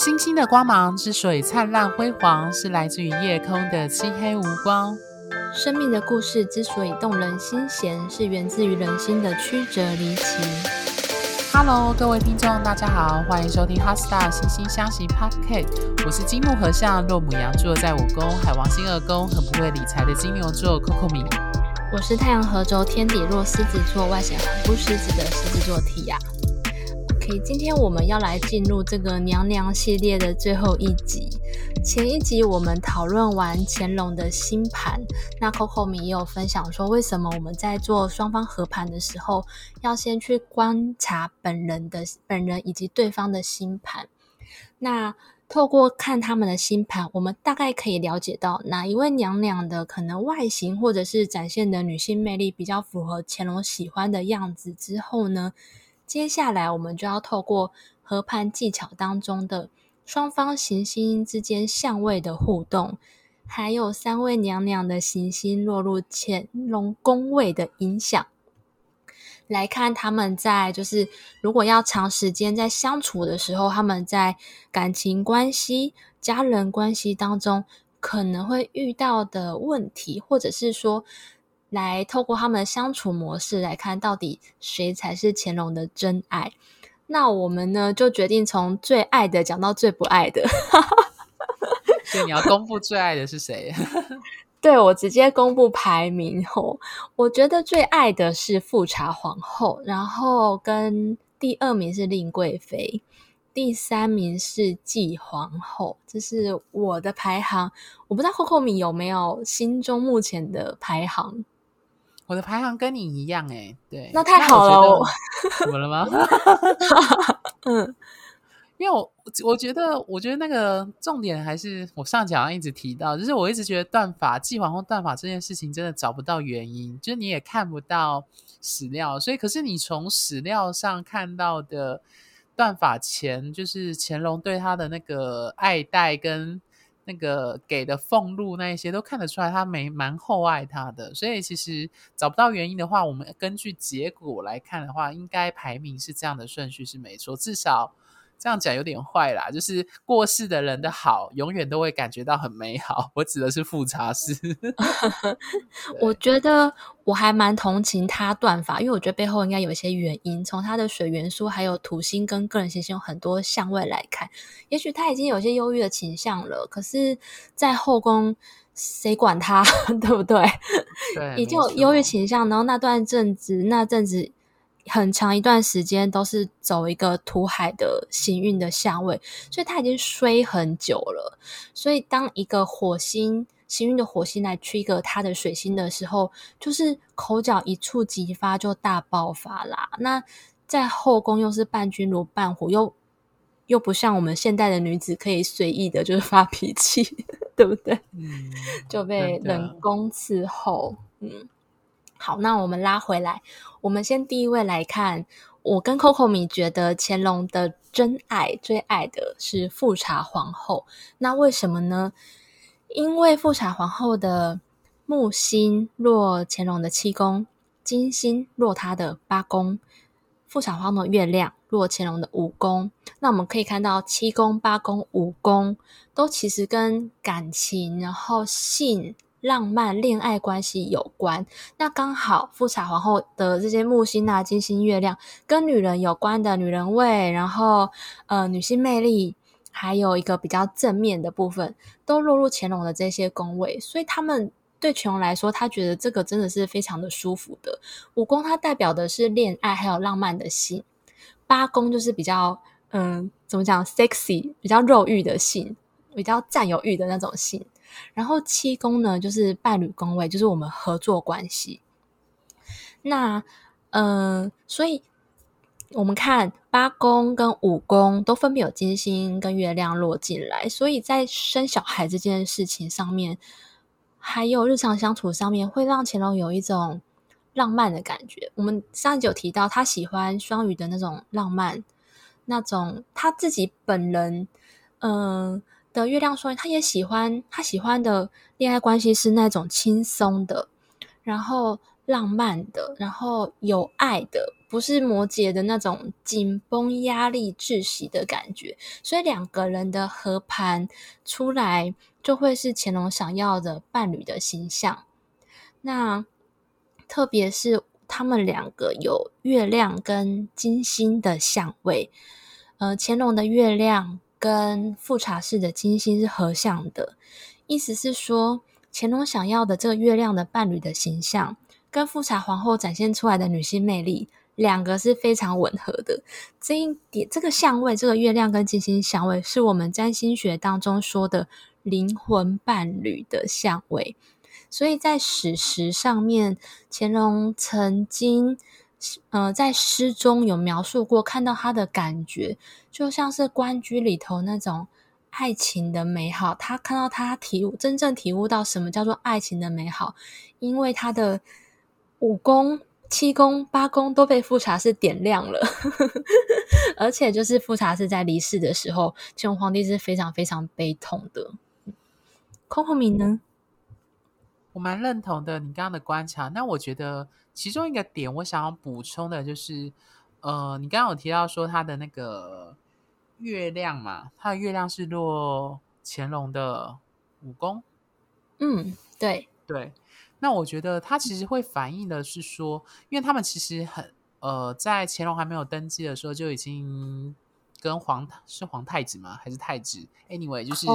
星星的光芒之所以灿烂辉煌，是来自于夜空的漆黑无光。生命的故事之所以动人心弦，是源自于人心的曲折离奇。Hello，各位听众，大家好，欢迎收听《HeartStar 星星相惜 Podcast》。我是金木合相，落母羊座在五宫，海王星二宫，很不会理财的金牛座 Coco 米。我是太阳合轴天底落狮子座，外显很不狮子的狮子座 Tia。今天我们要来进入这个娘娘系列的最后一集。前一集我们讨论完乾隆的星盘，那 Coco 米也有分享说，为什么我们在做双方合盘的时候，要先去观察本人的本人以及对方的星盘。那透过看他们的星盘，我们大概可以了解到哪一位娘娘的可能外形或者是展现的女性魅力比较符合乾隆喜欢的样子之后呢，接下来我们就要透过合盘技巧当中的双方行星之间相位的互动，还有三位娘娘的行星落入乾隆宫位的影响。来看他们在就是如果要长时间在相处的时候，他们在感情关系、家人关系当中可能会遇到的问题，或者是说，来透过他们的相处模式来看，到底谁才是乾隆的真爱？那我们呢就决定从最爱的讲到最不爱的，所以你要公布最爱的是谁？对，我直接公布排名后，我觉得最爱的是富察皇后，然后跟第二名是令贵妃，第三名是继皇后，这是我的排行。我不知道 Coco 米有没有心中目前的排行？我的排行跟你一样诶，对，那太好了，怎么了吗？嗯。因为我我觉得，我觉得那个重点还是我上讲一直提到，就是我一直觉得断法、继皇后断法这件事情真的找不到原因，就是你也看不到史料，所以可是你从史料上看到的断法前，就是乾隆对他的那个爱戴跟那个给的俸禄那一些，都看得出来他没蛮厚爱他的，所以其实找不到原因的话，我们根据结果来看的话，应该排名是这样的顺序是没错，至少。这样讲有点坏啦，就是过世的人的好，永远都会感觉到很美好。我指的是富察氏。我觉得我还蛮同情他断发，因为我觉得背后应该有一些原因。从他的水元素，还有土星跟个人行星有很多相位来看，也许他已经有些忧郁的倾向了。可是，在后宫谁管他，对不对？对，已经有忧郁倾向，然后那段阵子，那阵子。很长一段时间都是走一个土海的行运的相位，所以它已经衰很久了。所以当一个火星行运的火星来 trigger 他的水星的时候，就是口角一触即发，就大爆发啦。那在后宫又是伴君如伴虎，又又不像我们现代的女子可以随意的，就是发脾气，对不对？嗯，就被冷宫伺候，嗯。好，那我们拉回来，我们先第一位来看，我跟 Coco 米觉得乾隆的真爱最爱的是富察皇后。那为什么呢？因为富察皇后的木星落乾隆的七宫，金星落他的八宫，富察皇后的月亮落乾隆的五宫。那我们可以看到七宫、八宫、五宫都其实跟感情，然后性。浪漫恋爱关系有关，那刚好富察皇后的这些木星啊、金星、月亮跟女人有关的女人味，然后呃女性魅力，还有一个比较正面的部分，都落入乾隆的这些宫位，所以他们对乾隆来说，他觉得这个真的是非常的舒服的。五宫它代表的是恋爱还有浪漫的性，八宫就是比较嗯怎么讲 sexy，比较肉欲的性，比较占有欲的那种性。然后七宫呢，就是伴侣宫位，就是我们合作关系。那，嗯、呃，所以我们看八宫跟五宫都分别有金星跟月亮落进来，所以在生小孩这件事情上面，还有日常相处上面，会让乾隆有一种浪漫的感觉。我们上一集有提到，他喜欢双鱼的那种浪漫，那种他自己本人，嗯、的月亮双鱼，他也喜欢，他喜欢的恋爱关系是那种轻松的，然后浪漫的，然后有爱的，不是摩羯的那种紧绷、压力、窒息的感觉，所以两个人的合盘出来就会是乾隆想要的伴侣的形象。那特别是他们两个有月亮跟金星的相位，呃，乾隆的月亮跟富察氏的金星是合相的，意思是说乾隆想要的这个月亮的伴侣的形象，跟富察皇后展现出来的女性魅力。两个是非常吻合的，这一点，这个相位，这个月亮跟金星相位，是我们占星学当中说的灵魂伴侣的相位。所以在史实上面，乾隆曾经，呃，在诗中有描述过，看到他的感觉，就像是关雎里头那种爱情的美好。他看到他体悟，真正体悟到什么叫做爱情的美好，因为他的五宫。七宫八宫都被富察氏点亮了，而且就是富察氏在离世的时候，乾隆皇帝是非常非常悲痛的。Coco 米呢？我蛮认同的，你刚刚的观察。那我觉得其中一个点，我想要补充的就是，呃，你刚刚有提到说他的那个月亮嘛，他的月亮是落乾隆的武功。嗯，对对。那我觉得他其实会反映的是说，因为他们其实很呃，在乾隆还没有登基的时候就已经跟皇是皇太子吗？还是太子？Anyway，就是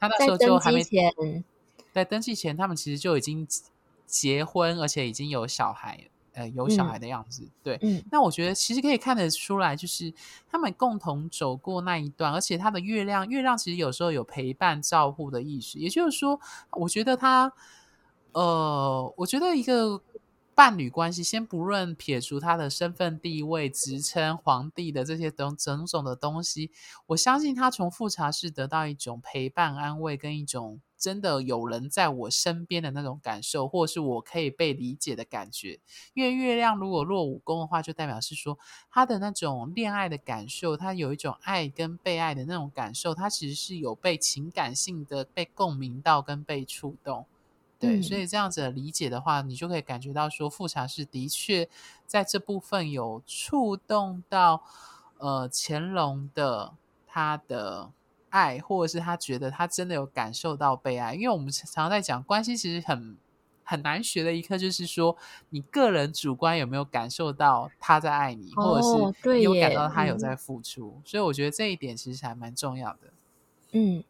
他那时候就还没在登基前，在登基前，他们其实就已经结婚，而且已经有小孩，呃，有小孩的样子。嗯、对，嗯，那我觉得其实可以看得出来，就是他们共同走过那一段，而且他的月亮，月亮其实有时候有陪伴照护的意识，也就是说，我觉得他。呃，我觉得一个伴侣关系，先不论撇除他的身份地位、职称、皇帝的这些等种种的东西，我相信他从富察氏得到一种陪伴、安慰，跟一种真的有人在我身边的那种感受，或是我可以被理解的感觉。因为月亮如果落五宫的话，就代表是说他的那种恋爱的感受，他有一种爱跟被爱的那种感受，他其实是有被情感性的被共鸣到跟被触动。对，所以这样子理解的话，你就可以感觉到说，富察氏的确在这部分有触动到呃乾隆的他的爱，或者是他觉得他真的有感受到被爱。因为我们常常在讲关系，其实很很难学的一课，就是说你个人主观有没有感受到他在爱你，或者是你有感到他有在付出。哦，所以我觉得这一点其实还蛮重要的。嗯。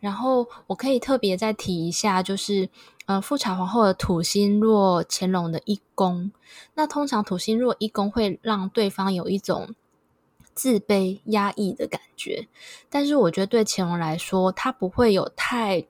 然后我可以特别再提一下，就是，呃，富察皇后的土星落乾隆的一宫，那通常土星落一宫会让对方有一种自卑、压抑的感觉，但是我觉得对乾隆来说，他不会有太，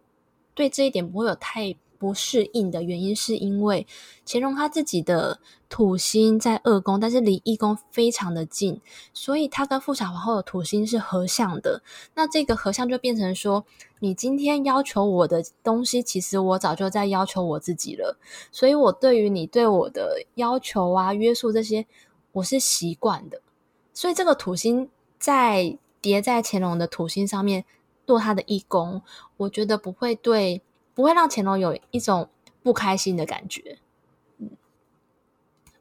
对这一点不会有太。不适应的原因是因为乾隆他自己的土星在二宫，但是离一宫非常的近，所以他跟富察皇后的土星是合相的。那这个合相就变成说，你今天要求我的东西，其实我早就在要求我自己了。所以我对于你对我的要求啊、约束这些，我是习惯的。所以这个土星在叠在乾隆的土星上面落他的一宫，我觉得不会对。不会让乾隆有一种不开心的感觉。嗯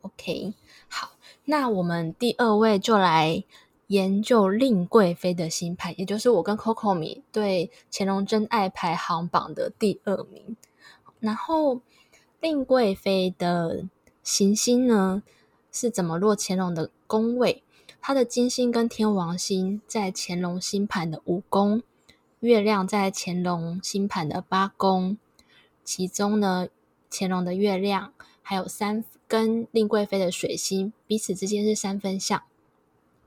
，OK，好，那我们第二位就来研究令贵妃的星盘，也就是我跟 Coco 米对乾隆真爱排行榜的第二名。然后令贵妃的行星呢是怎么落乾隆的宫位？他的金星跟天王星在乾隆星盘的五宫。月亮在乾隆星盘的八宫，其中呢，乾隆的月亮还有三跟令贵妃的水星彼此之间是三分相，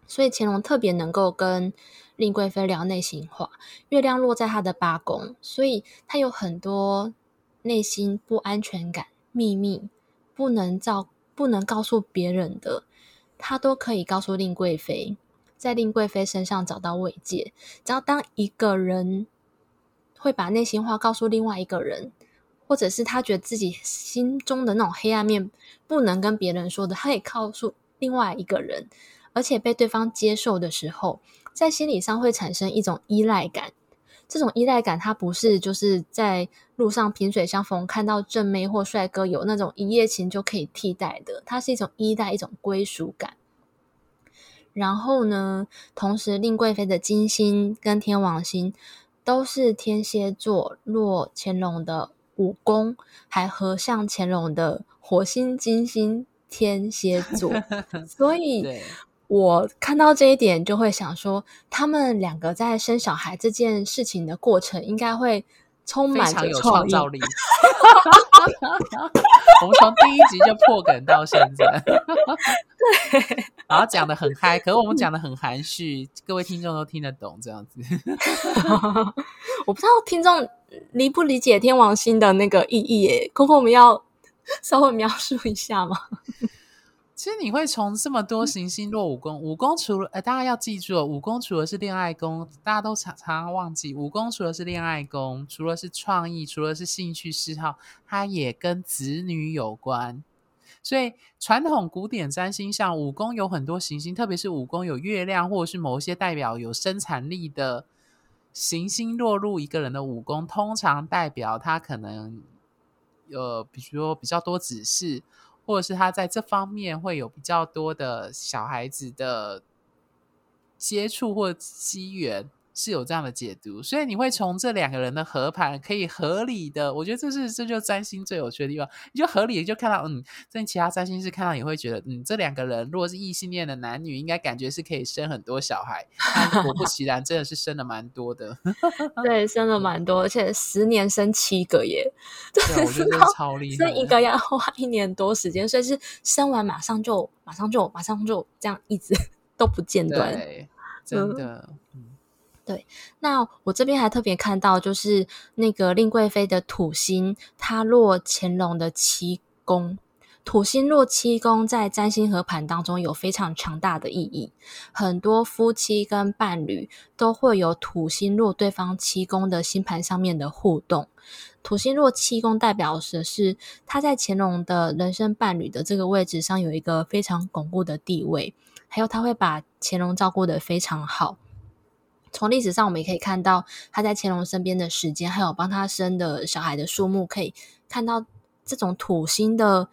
所以乾隆特别能够跟令贵妃聊内心话。月亮落在他的八宫，所以他有很多内心不安全感、秘密不能照不能告诉别人的，他都可以告诉令贵妃。在令贵妃身上找到慰藉。只要当一个人会把内心话告诉另外一个人，或者是他觉得自己心中的那种黑暗面不能跟别人说的，他也告诉另外一个人，而且被对方接受的时候，在心理上会产生一种依赖感。这种依赖感，它不是就是在路上萍水相逢看到正妹或帅哥有那种一夜情就可以替代的，它是一种依赖，一种归属感。然后呢，同时令贵妃的金星跟天王星都是天蝎座落乾隆的五宫，还合上乾隆的火星金星天蝎座，所以我看到这一点就会想说，他们两个在生小孩这件事情的过程应该会。充满着创造力 我们从第一集就破梗到现在，对，然后讲的很嗨，可是我们讲的很含蓄，各位听众都听得懂这样子。我不知道听众理不理解天王星的那个意义耶，Coco 我们要稍微描述一下吗？其实你会从这么多行星落五宫，五宫除了呃，大家要记住，五宫除了是恋爱宫，大家都常常忘记，五宫除了是恋爱宫，除了是创意，除了是兴趣嗜好，它也跟子女有关。所以传统古典占星上，五宫有很多行星，特别是五宫有月亮，或者是某一些代表有生产力的行星落入一个人的五宫，通常代表他可能呃，比如说比较多子嗣。或者是他在这方面会有比较多的小孩子的接触或机缘。是有这样的解读，所以你会从这两个人的合盘可以合理的，我觉得这是这就占星最有趣的地方，你就合理的就看到，嗯，在其他占星师看到也会觉得，嗯，这两个人如果是异性恋的男女，应该感觉是可以生很多小孩，但果不其然，真的是生了蛮多的，对，生了蛮多，而且十年生七个耶，对，我觉得超 厉害，生一个要花一年多时间，所以是生完马上就马上就马上就这样一直 都不间断，对，真的，嗯。对，那我这边还特别看到，就是那个令贵妃的土星，它落乾隆的七宫。土星落七宫，在占星和盘当中有非常强大的意义。很多夫妻跟伴侣都会有土星落对方七宫的星盘上面的互动。土星落七宫代表的是他在乾隆的人生伴侣的这个位置上有一个非常巩固的地位，还有他会把乾隆照顾得非常好。从历史上，我们也可以看到他在乾隆身边的时间，还有帮他生的小孩的数目，可以看到这种土星的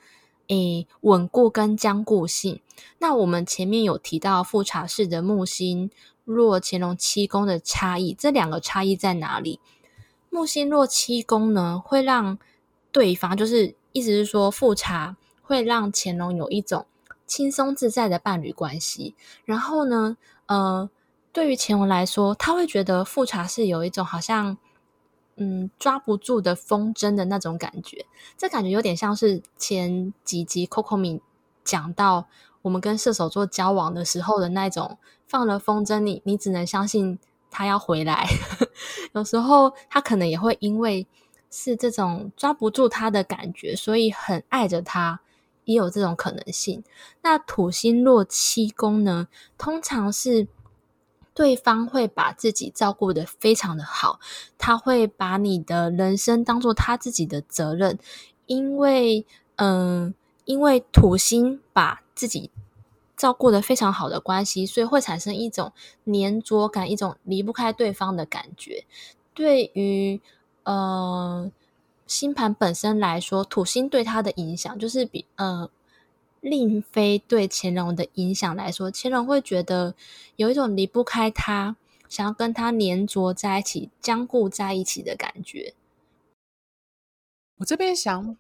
诶稳固跟坚固性。那我们前面有提到富察氏的木星若乾隆七宫的差异，这两个差异在哪里？木星若七宫呢，会让对方就是意思是说富察会让乾隆有一种轻松自在的伴侣关系，然后呢，呃。对于前文来说，他会觉得富察是有一种好像嗯抓不住的风筝的那种感觉，这感觉有点像是前几集 Coco 米讲到我们跟射手座交往的时候的那种放了风筝，你你只能相信他要回来。有时候他可能也会因为是这种抓不住他的感觉，所以很爱着他，也有这种可能性。那土星落七宫呢，通常是。对方会把自己照顾得非常的好，他会把你的人生当做他自己的责任，因为，嗯、因为土星把自己照顾得非常好的关系，所以会产生一种黏着感，一种离不开对方的感觉。对于，呃，星盘本身来说，土星对他的影响就是比，呃。令妃对乾隆的影响来说，乾隆会觉得有一种离不开他，想要跟他黏着在一起、僵固在一起的感觉。我这边想，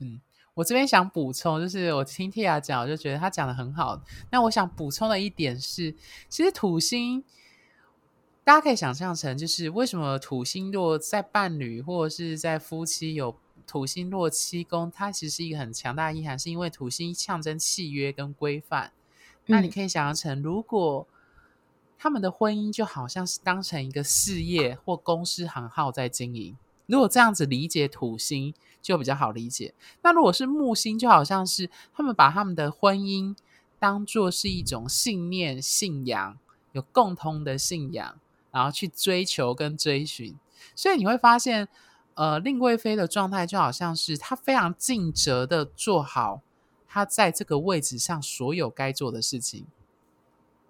嗯，我这边想补充，就是我听 Tia 讲，我就觉得他讲的很好。那我想补充的一点是，其实土星，大家可以想象成，就是为什么土星落在伴侣或者是在夫妻有。土星落七宫，它其实是一个很强大的意涵，是因为土星象征契约跟规范。那你可以想象成，如果他们的婚姻就好像是当成一个事业或公司行号在经营，如果这样子理解土星，就比较好理解。那如果是木星，就好像是他们把他们的婚姻当做是一种信念、信仰，有共同的信仰，然后去追求跟追寻。所以你会发现。呃，令贵妃的状态就好像是她非常尽责的做好她在这个位置上所有该做的事情。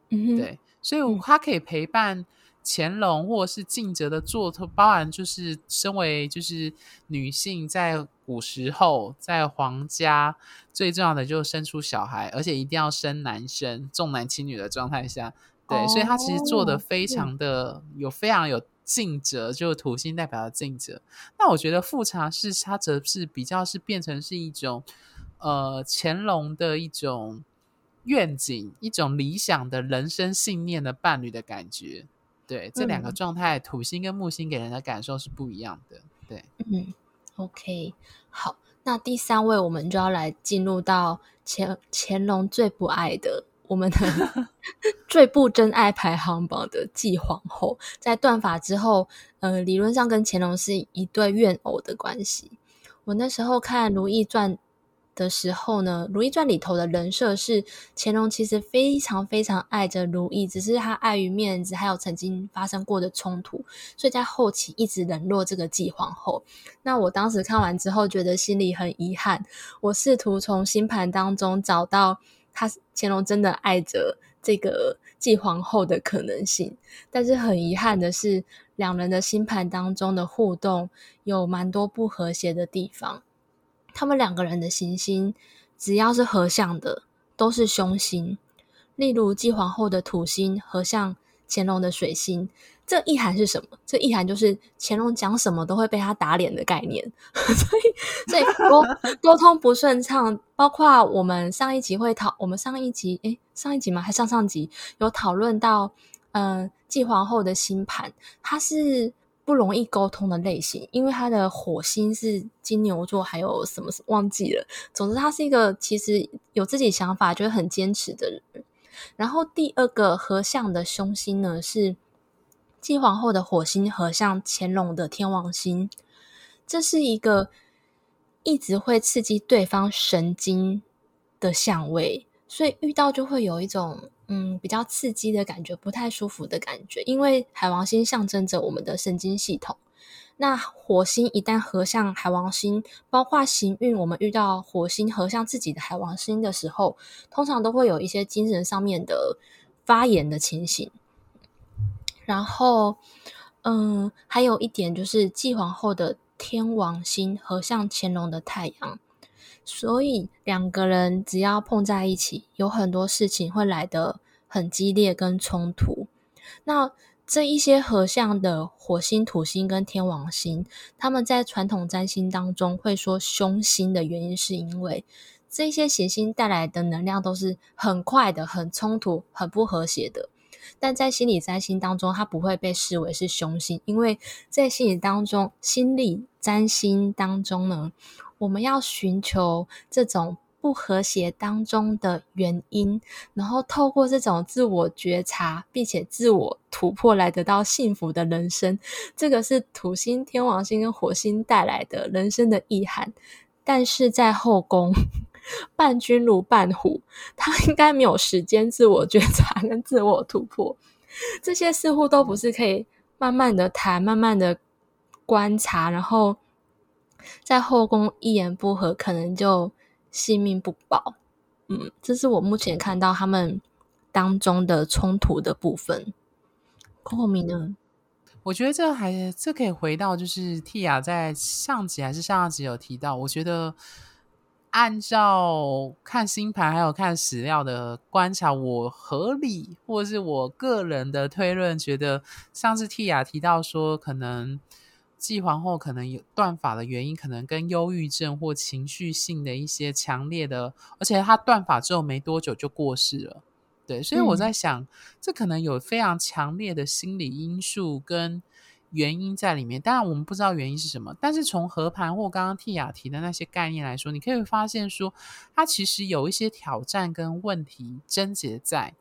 嗯，对，所以她可以陪伴乾隆或者是尽责的做，包含就是身为就是女性在古时候在皇家最重要的就是生出小孩，而且一定要生男生，重男轻女的状态下，对，哦、所以她其实做的非常的有非常有静哲，就是土星代表的尽责。那我觉得富察氏它则是比较是变成是一种呃乾隆的一种愿景，一种理想的人生信念的伴侣的感觉。对，这两个状态，嗯、土星跟木星给人的感受是不一样的。对，嗯，OK，好，那第三位我们就要来进入到乾乾隆最不爱的，我们的 最不真爱排行榜的继皇后，在断法之后，呃，理论上跟乾隆是一对怨偶的关系。我那时候看《如懿传》。的时候呢，《如懿传》里头的人设是乾隆其实非常非常爱着如懿，只是他碍于面子，还有曾经发生过的冲突，所以在后期一直冷落这个继皇后。那我当时看完之后，觉得心里很遗憾。我试图从星盘当中找到他乾隆真的爱着这个继皇后的可能性，但是很遗憾的是，两人的星盘当中的互动有蛮多不和谐的地方。他们两个人的行星，只要是合相的，都是凶星。例如继皇后的土星合相乾隆的水星，这意涵是什么？这意涵就是乾隆讲什么都会被他打脸的概念。所以，所以沟沟通不顺畅，包括我们上一集会讨，我们上一集诶，上一集吗？还上上集有讨论到，嗯、呃，继皇后的星盘，她是。不容易沟通的类型，因为他的火星是金牛座，还有什么忘记了。总之，他是一个其实有自己想法、觉得很坚持的人。然后第二个合相的凶星呢，是继皇后的火星合相乾隆的天王星，这是一个一直会刺激对方神经的相位，所以遇到就会有一种。嗯，比较刺激的感觉，不太舒服的感觉，因为海王星象征着我们的神经系统。那火星一旦合向海王星，包括行运，我们遇到火星合向自己的海王星的时候，通常都会有一些精神上面的发炎的情形。然后，嗯，还有一点就是继皇后的天王星合向乾隆的太阳。所以两个人只要碰在一起，有很多事情会来得很激烈跟冲突。那这一些合相的火星、土星跟天王星，他们在传统占星当中会说凶星的原因，是因为这些行星带来的能量都是很快的、很冲突、很不和谐的。但在心理占星当中，它不会被视为是凶星，因为在心理当中，心理占星当中呢。我们要寻求这种不和谐当中的原因，然后透过这种自我觉察，并且自我突破来得到幸福的人生。这个是土星、天王星跟火星带来的人生的意涵。但是在后宫，伴君如伴虎，他应该没有时间自我觉察跟自我突破。这些似乎都不是可以慢慢的谈、慢慢的观察，然后。在后宫一言不合，可能就性命不保。嗯，这是我目前看到他们当中的冲突的部分。后面呢？我觉得这还这可以回到，就是 Tia 在上集还是上上集有提到。我觉得按照看星盘还有看史料的观察，我合理或者是我个人的推论，觉得上次 Tia 提到说可能。继皇后可能有断发的原因，可能跟忧郁症或情绪性的一些强烈的，而且她断发之后没多久就过世了，对，所以我在想，嗯、这可能有非常强烈的心理因素跟原因在里面。当然，我们不知道原因是什么，但是从和盘或刚刚蒂雅提的那些概念来说，你可以发现说，它其实有一些挑战跟问题症结在。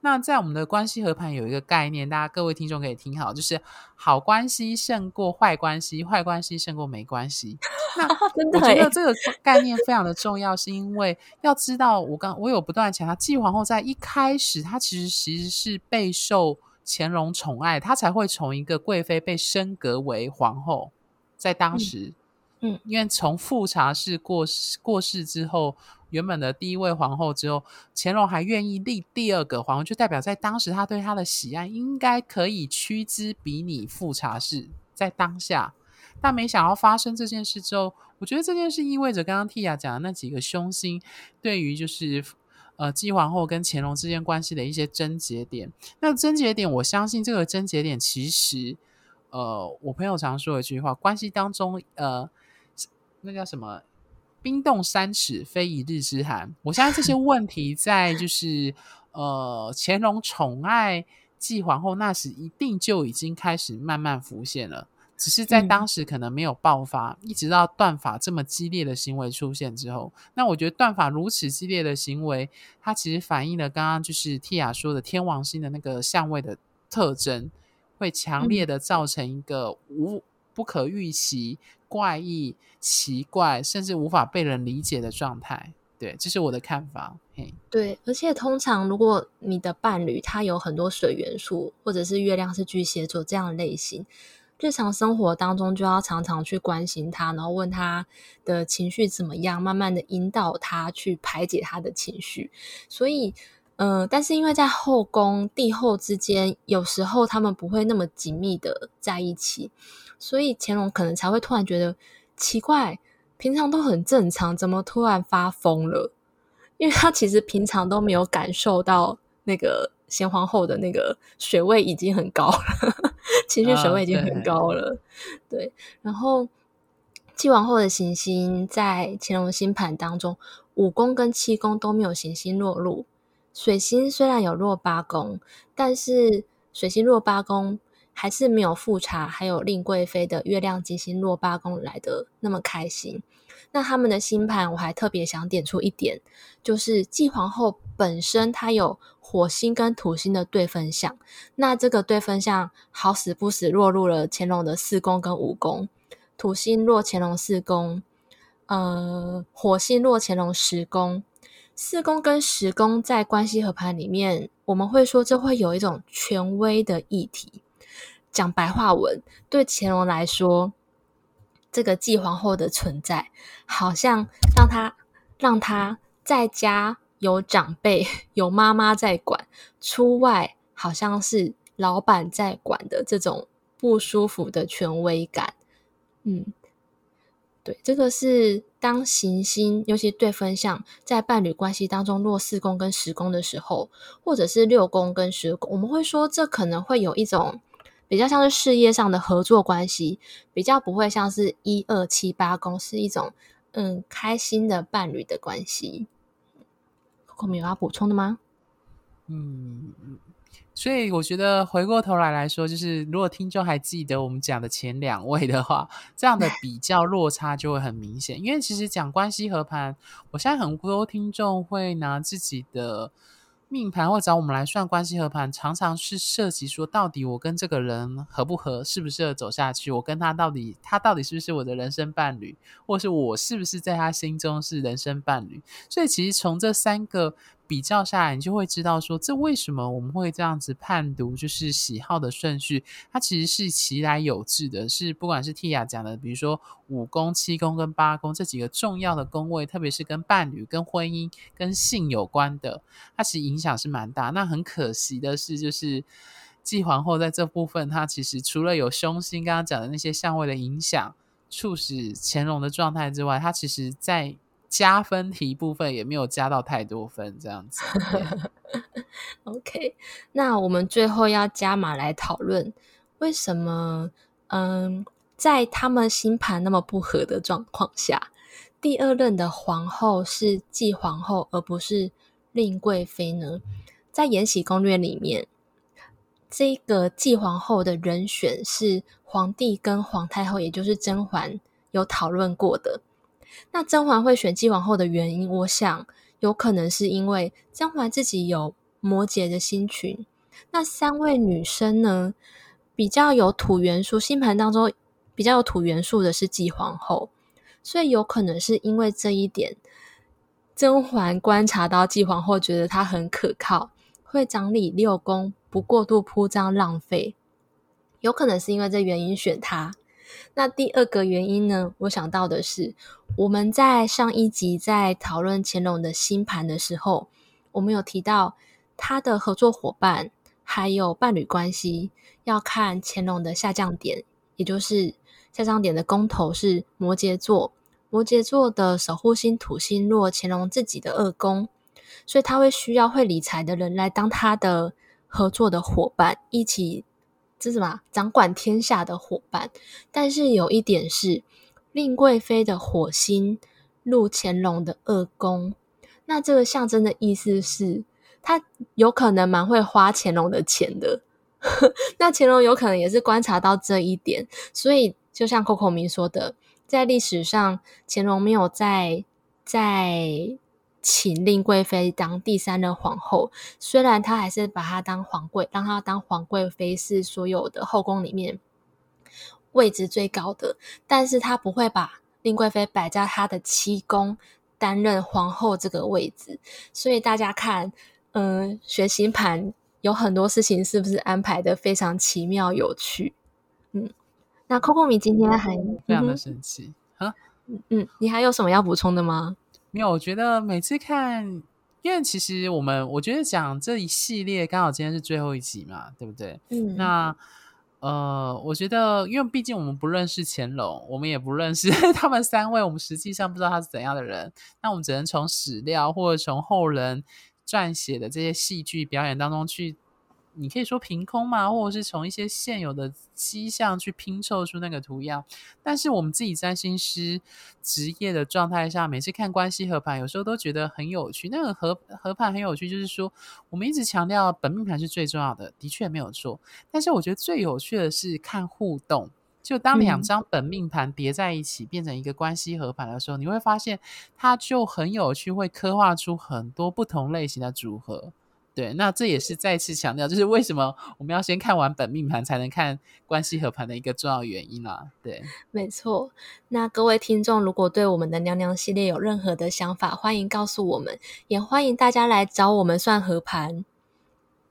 那在我们的关系合盘有一个概念，大家各位听众可以听好，就是好关系胜过坏关系，坏关系胜过没关系。那 我觉得这个概念非常的重要，是因为要知道我，我刚我有不断强调，继皇后在一开始，她其实其实是备受乾隆宠爱，她才会从一个贵妃被升格为皇后，在当时，嗯，嗯因为从富察氏过世过世之后。原本的第一位皇后之后，乾隆还愿意立第二个皇后，就代表在当时他对她的喜爱应该可以趋之比拟富察氏。在当下，但没想到发生这件事之后，我觉得这件事意味着刚刚 Tia 讲的那几个凶星，对于就是呃继皇后跟乾隆之间关系的一些症结点。那症结点，我相信这个症结点其实，呃，我朋友常说一句话，关系当中，呃，那叫什么？冰冻三尺，非一日之寒。我相信这些问题 在就是呃乾隆宠爱继皇后那时，一定就已经开始慢慢浮现了，只是在当时可能没有爆发，嗯、一直到断法这么激烈的行为出现之后，那我觉得断法如此激烈的行为，它其实反映了刚刚就是 Tia 说的天王星的那个相位的特征，会强烈的造成一个无不可预期。怪异、奇怪，甚至无法被人理解的状态，对，这是我的看法。嘿，对，而且通常如果你的伴侣他有很多水元素，或者是月亮是巨蟹座这样的类型，日常生活当中就要常常去关心他，然后问他的情绪怎么样，慢慢的引导他去排解他的情绪。所以，嗯、呃，但是因为在后宫帝后之间，有时候他们不会那么紧密的在一起。所以乾隆可能才会突然觉得奇怪，平常都很正常，怎么突然发疯了？因为他其实平常都没有感受到那个贤皇后的那个水位已经很高了，情绪水位已经很高了。对，然后继王后的行星在乾隆星盘当中，五宫跟七宫都没有行星落入，水星虽然有落八宫，但是水星落八宫。还是没有富察，还有令贵妃的月亮金星落八宫来的那么开心。那他们的星盘，我还特别想点出一点，就是继皇后本身她有火星跟土星的对分相，那这个对分相好死不死落入了乾隆的四宫跟五宫，土星落乾隆四宫，呃，火星落乾隆十宫，四宫跟十宫在关系合盘里面，我们会说这会有一种权威的议题。讲白话文，对乾隆来说，这个继皇后的存在，好像让他让他在家有长辈、有妈妈在管，出外好像是老板在管的这种不舒服的权威感。嗯，对，这个是当行星，尤其对分相在伴侣关系当中落四宫跟十宫的时候，或者是六宫跟十宫，我们会说这可能会有一种。比较像是事业上的合作关系，比较不会像是一二七八宫是一种嗯开心的伴侣的关系。后面有要补充的吗？嗯，所以我觉得回过头来来说，就是如果听众还记得我们讲的前两位的话，这样的比较落差就会很明显。因为其实讲关系合盘，我现在很多听众会拿自己的。命盘或找我们来算关系合盘，常常是涉及说，到底我跟这个人合不合，适不适合走下去？我跟他到底，他到底是不是我的人生伴侣，或是我是不是在他心中是人生伴侣？所以，其实从这三个。比较下来，你就会知道说，这为什么我们会这样子判读，就是喜好的顺序，它其实是其来有致的。是不管是 Tia 讲的，比如说五宫、七宫跟八宫这几个重要的宫位，特别是跟伴侣、跟婚姻、跟性有关的，它其实影响是蛮大。那很可惜的是，就是继皇后在这部分，它其实除了有凶星刚刚讲的那些相位的影响，促使乾隆的状态之外，它其实在。加分题部分也没有加到太多分，这样子。OK，那我们最后要加码来讨论，为什么嗯，在他们星盘那么不合的状况下，第二任的皇后是继皇后，而不是令贵妃呢？在《延禧攻略》里面，这个继皇后的人选是皇帝跟皇太后，也就是甄嬛有讨论过的。那甄嬛会选继皇后的原因，我想有可能是因为甄嬛自己有摩羯的星群。那三位女生呢，比较有土元素，星盘当中比较有土元素的是继皇后，所以有可能是因为这一点，甄嬛观察到继皇后觉得她很可靠，会掌理六宫，不过度铺张浪费，有可能是因为这原因选她。那第二个原因呢，我想到的是，我们在上一集在讨论乾隆的星盘的时候，我们有提到他的合作伙伴还有伴侣关系要看乾隆的下降点，也就是下降点的宫头是摩羯座，摩羯座的守护星土星落乾隆自己的二宫，所以他会需要会理财的人来当他的合作的伙伴，一起。这是什么？掌管天下的伙伴。但是有一点是，令贵妃的火星入乾隆的二宫，那这个象征的意思是，他有可能蛮会花乾隆的钱的。那乾隆有可能也是观察到这一点，所以就像 Coco 明说的，在历史上，乾隆没有在在。请令贵妃当第三任皇后，虽然她还是把她当皇贵，让她当皇贵妃是所有的后宫里面位置最高的，但是她不会把令贵妃摆在她的七宫担任皇后这个位置。所以大家看，嗯、呃，学习盘有很多事情是不是安排的非常奇妙有趣？嗯，那 Coco 米今天还非常的神奇啊，嗯嗯，你还有什么要补充的吗？没有，我觉得每次看，因为其实我们我觉得讲这一系列刚好今天是最后一集嘛，对不对？嗯，那呃，我觉得因为毕竟我们不认识乾隆，我们也不认识 他们三位，我们实际上不知道他是怎样的人，那我们只能从史料或者从后人撰写的这些戏剧表演当中去。你可以说凭空嘛，或者是从一些现有的迹象去拼凑出那个图样。但是我们自己占星师职业的状态下，每次看关系合盘，有时候都觉得很有趣。那个合合盘很有趣，就是说我们一直强调本命盘是最重要的，的确没有错。但是我觉得最有趣的是看互动，就当两张本命盘叠在一起，变成一个关系合盘的时候，你会发现它就很有趣，会刻画出很多不同类型的组合。对，那这也是再次强调，就是为什么我们要先看完本命盘，才能看关系合盘的一个重要原因啦。对，没错。那各位听众，如果对我们的娘娘系列有任何的想法，欢迎告诉我们，也欢迎大家来找我们算合盘。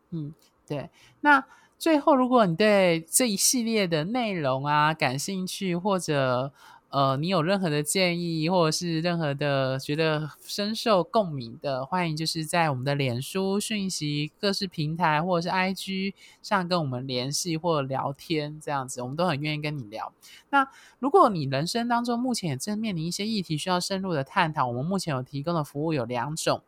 嗯，对。那最后，如果你对这一系列的内容啊感兴趣，或者呃，你有任何的建议，或者是任何的觉得深受共鸣的，欢迎就是在我们的脸书讯息、各式平台或者是 IG 上跟我们联系或聊天，这样子我们都很愿意跟你聊。那如果你人生当中目前也正面临一些议题需要深入的探讨，我们目前有提供的服务有两种。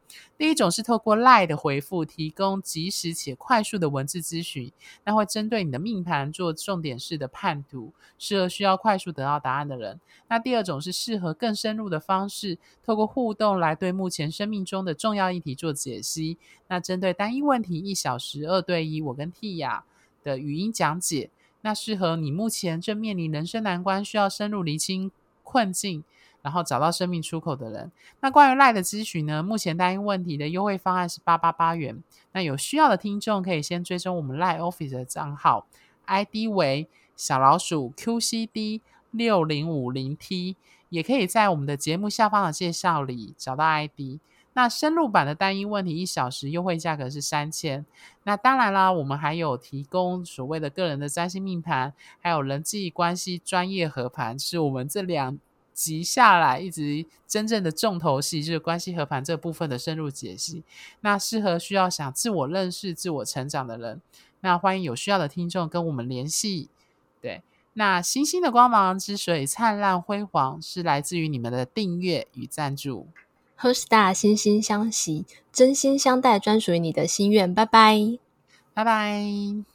第一种是透过 LINE 的回复，提供即时且快速的文字咨询，那会针对你的命盘做重点式的判读，适合需要快速得到答案的人。那第二种是适合更深入的方式，透过互动来对目前生命中的重要议题做解析。那针对单一问题，一小时二对一，我跟蒂雅的语音讲解。那适合你目前正面临人生难关，需要深入厘清困境，然后找到生命出口的人。那关于 LINE 的咨询呢？目前单一问题的优惠方案是八八八元。那有需要的听众可以先追踪我们 LINE Office 的账号，ID 为小老鼠 QCD。六零五零 T 也可以在我们的节目下方的介绍里找到 ID。那深入版的单一问题一小时优惠价格是三千。那当然啦，我们还有提供所谓的个人的占星命盘，还有人际关系专业合盘，是我们这两集下来一直真正的重头戏，就是关系和盘这部分的深入解析。那适合需要想自我认识、自我成长的人，那欢迎有需要的听众跟我们联系。对。那星星的光芒之所以灿烂辉煌，是来自于你们的订阅与赞助。HeartStar 心心相惜，真心相待，专属于你的心愿。拜拜，拜拜。